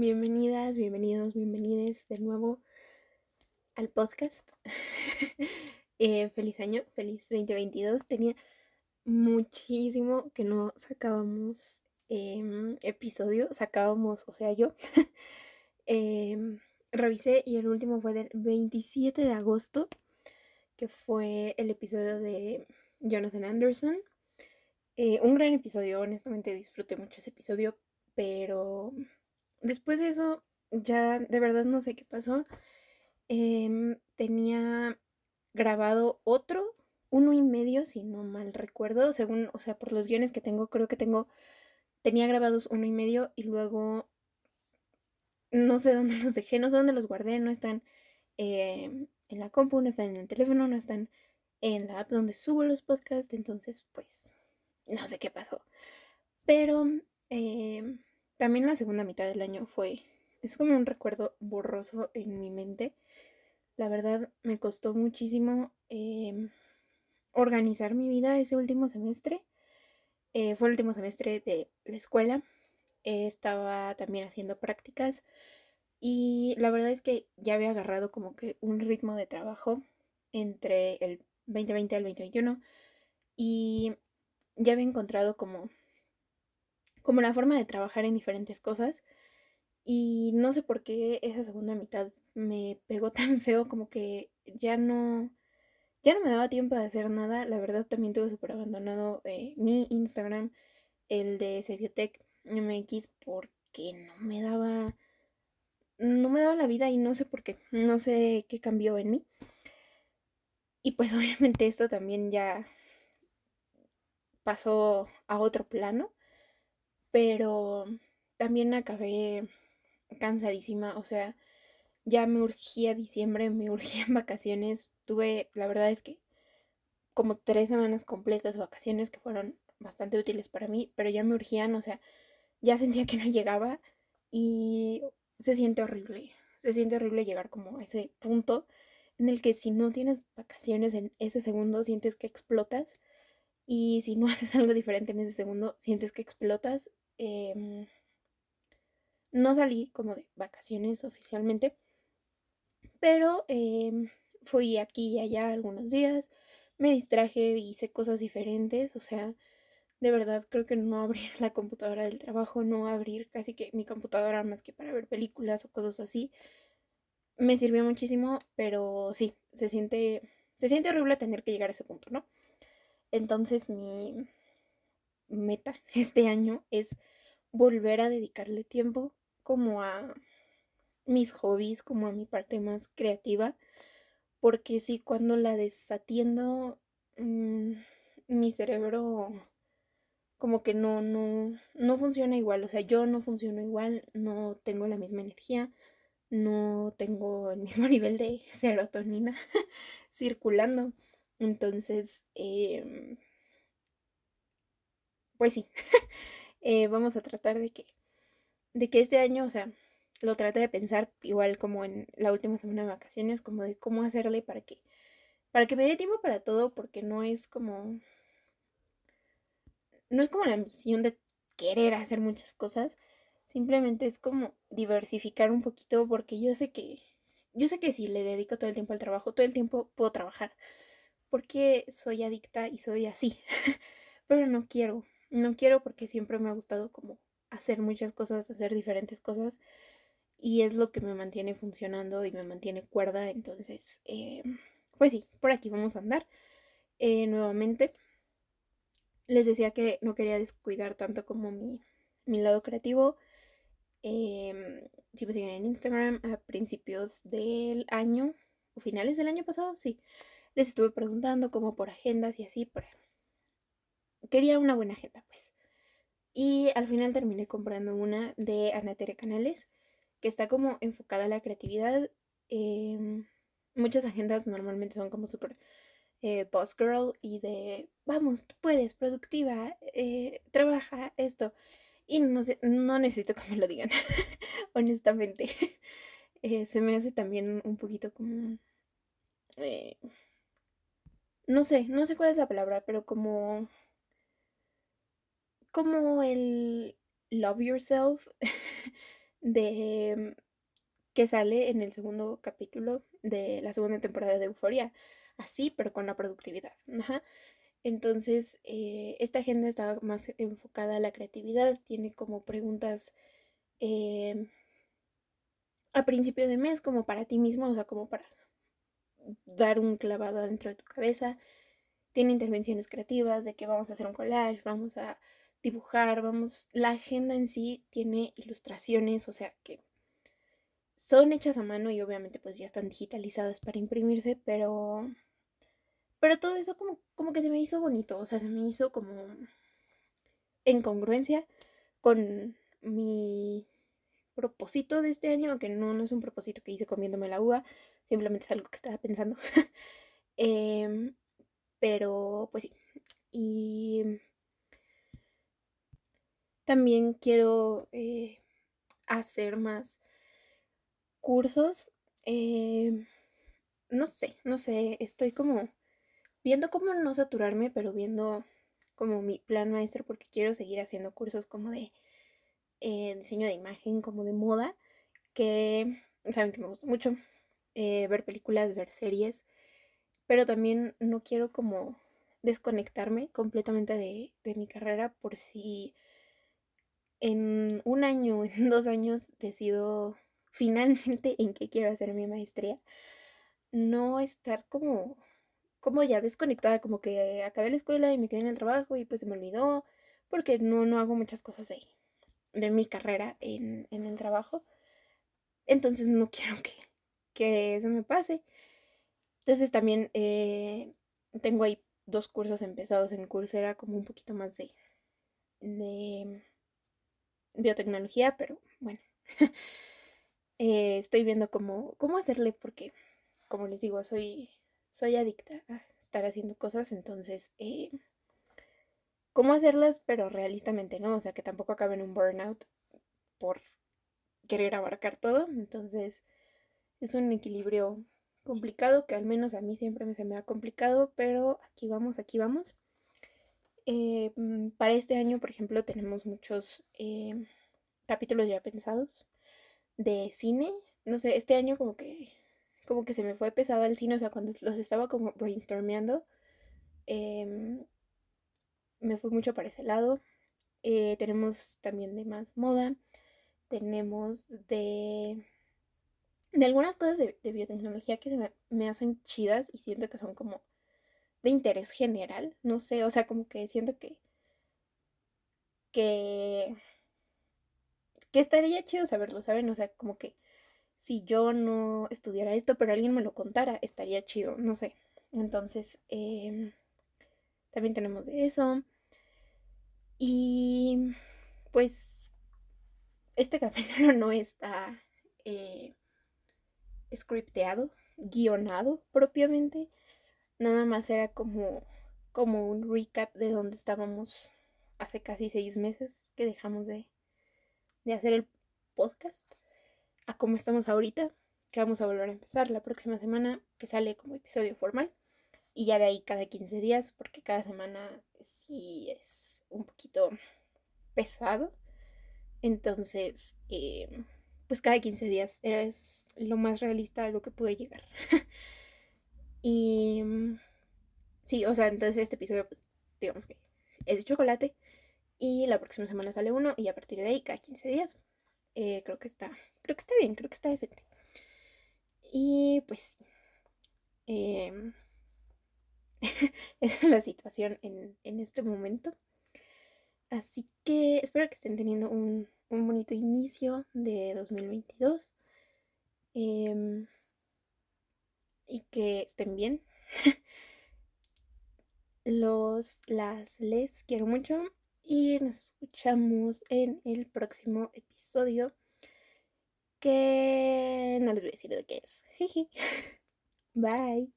Bienvenidas, bienvenidos, bienvenides de nuevo al podcast. Eh, feliz año, feliz 2022. Tenía muchísimo que no sacábamos em, episodio, sacábamos, o sea, yo. Em, revisé y el último fue del 27 de agosto, que fue el episodio de Jonathan Anderson. Eh, un gran episodio, honestamente disfruté mucho ese episodio, pero después de eso ya de verdad no sé qué pasó. Em, tenía grabado otro, uno y medio, si no mal recuerdo, según, o sea, por los guiones que tengo, creo que tengo, tenía grabados uno y medio y luego no sé dónde los dejé, no sé dónde los guardé, no están em, en la compu, no están en el teléfono, no están en la app donde subo los podcasts, entonces pues no sé qué pasó. Pero eh, también la segunda mitad del año fue, es como un recuerdo borroso en mi mente. La verdad me costó muchísimo em, organizar mi vida ese último semestre. Eh, fue el último semestre de la escuela. estaba también haciendo prácticas y la verdad es que ya había agarrado como que un ritmo de trabajo entre el 2020 al 2021 y ya había encontrado como como la forma de trabajar en diferentes cosas. Y no sé por qué esa segunda mitad me pegó tan feo como que ya no, ya no me daba tiempo de hacer nada. La verdad también tuve súper abandonado eh, mi Instagram, el de Sebiotech MX, porque no me daba, no me daba la vida y no sé por qué, no sé qué cambió en mí. Y pues obviamente esto también ya pasó a otro plano pero también acabé cansadísima, o sea, ya me urgía diciembre, me urgían vacaciones, tuve, la verdad es que como tres semanas completas de vacaciones que fueron bastante útiles para mí, pero ya me urgían, o sea, ya sentía que no llegaba y se siente horrible, se siente horrible llegar como a ese punto en el que si no tienes vacaciones en ese segundo sientes que explotas y si no haces algo diferente en ese segundo sientes que explotas Em, no salí como de vacaciones oficialmente, pero em, fui aquí y allá algunos días, me distraje, hice cosas diferentes, o sea, de verdad creo que no abrir la computadora del trabajo, no abrir casi que mi computadora más que para ver películas o cosas así, me sirvió muchísimo, pero sí, se siente, se siente horrible tener que llegar a ese punto, ¿no? Entonces mi meta este año es volver a dedicarle tiempo como a mis hobbies, como a mi parte más creativa, porque si cuando la desatiendo, mm, mi cerebro como que no, no, no funciona igual, o sea, yo no funciono igual, no tengo la misma energía, no tengo el mismo nivel de serotonina circulando. Entonces, em, pues sí, Eh, vamos a tratar de que, de que este año, o sea, lo trate de pensar igual como en la última semana de vacaciones, como de cómo hacerle para que, para que me dé tiempo para todo, porque no es como, no es como la ambición de querer hacer muchas cosas, simplemente es como diversificar un poquito, porque yo sé que, yo sé que si le dedico todo el tiempo al trabajo, todo el tiempo puedo trabajar, porque soy adicta y soy así, pero no quiero, no quiero porque siempre me ha gustado como hacer muchas cosas, hacer diferentes cosas. Y es lo que me mantiene funcionando y me mantiene cuerda. Entonces, eh, pues sí, por aquí vamos a andar. Eh, nuevamente, les decía que no quería descuidar tanto como mi, mi lado creativo. Eh, si me siguen en Instagram a principios del año o finales del año pasado, sí. Les estuve preguntando como por agendas y así, por quería una buena agenda, pues. Y al final terminé comprando una de Anatere Canales, que está como enfocada a la creatividad. Em, muchas agendas normalmente son como súper eh, boss girl y de, vamos, tú puedes, productiva, eh, trabaja esto. Y no, sé, no necesito que me lo digan, honestamente. Eh, se me hace también un poquito como... no sé, no sé cuál es la palabra, pero como como el love yourself de que sale en el segundo capítulo de la segunda temporada de Euforia. Así, pero con la productividad. Entonces, eh, esta agenda está más enfocada a la creatividad, tiene como preguntas eh, a principio de mes, como para ti mismo, o sea, como para dar un clavado dentro de tu cabeza. Tiene intervenciones creativas de que vamos a hacer un collage, vamos a dibujar, vamos, la agenda en sí tiene ilustraciones, o sea que son hechas a mano y obviamente pues ya están digitalizadas para imprimirse, pero pero todo eso como, como que se me hizo bonito, o sea, se me hizo como en congruencia con mi propósito de este año, aunque no, no es un propósito que hice comiéndome la uva, simplemente es algo que estaba pensando. Em, pero pues sí. Y también quiero eh, hacer más cursos. Em, no sé, no sé, estoy como viendo cómo no saturarme, pero viendo como mi plan maestro, porque quiero seguir haciendo cursos como de eh, diseño de imagen, como de moda, que saben que me gusta mucho eh, ver películas, ver series, pero también no quiero como desconectarme completamente de, de mi carrera por si en un año, en dos años decido finalmente en qué quiero hacer mi maestría, no estar como como ya desconectada, como que acabé la escuela y me quedé en el trabajo y pues se me olvidó, porque no, no hago muchas cosas de, de mi carrera en, el trabajo. Entonces no quiero que, que eso me pase. Entonces también eh, tengo ahí dos cursos empezados en Coursera, como un poquito más de, de biotecnología, pero bueno. Eh, estoy viendo cómo, cómo hacerle porque, como les digo, soy soy adicta a estar haciendo cosas, entonces, eh, ¿cómo hacerlas? Pero realistamente, ¿no? O sea, que tampoco acabe en un burnout por querer abarcar todo. Entonces, es un equilibrio complicado que al menos a mí siempre me se me ha complicado, pero aquí vamos, aquí vamos. Eh, mm, para este año, por ejemplo, tenemos muchos eh, capítulos ya pensados de cine. No sé, este año como que como que se me fue pesado el cine, o sea, cuando los estaba como brainstormeando, em, me fue mucho para ese lado. Eh, tenemos también de más moda, tenemos de, de algunas cosas de, biotecnología que se me, hacen chidas y siento que son como de interés general, no sé, o sea, como que siento que que que estaría chido saberlo, ¿saben? O sea, como que si yo no estudiara esto, pero alguien me lo contara, estaría chido, no sé. Entonces, em, también tenemos de eso. Y pues, este capítulo no está eh, scripteado, guionado propiamente. Nada más era como, como un recap de donde estábamos hace casi seis meses que dejamos de, de hacer el podcast a cómo estamos ahorita, que vamos a volver a empezar la próxima semana, que sale como episodio formal. Y ya de ahí cada 15 días, porque cada semana sí es un poquito pesado. Entonces, eh, pues cada 15 días es lo más realista de lo que pude llegar. y sí, o sea, entonces este episodio, pues digamos que es de chocolate. Y la próxima semana sale uno y a partir de ahí cada 15 días. Eh, creo que está creo que está bien, creo que está decente. Y pues eh, es la situación en, este momento. Así que espero que estén teniendo un, bonito inicio de 2022. Em, y que estén bien. Los, las, les quiero mucho. Y nos escuchamos en el próximo episodio que no les voy a decir de qué es. Bye.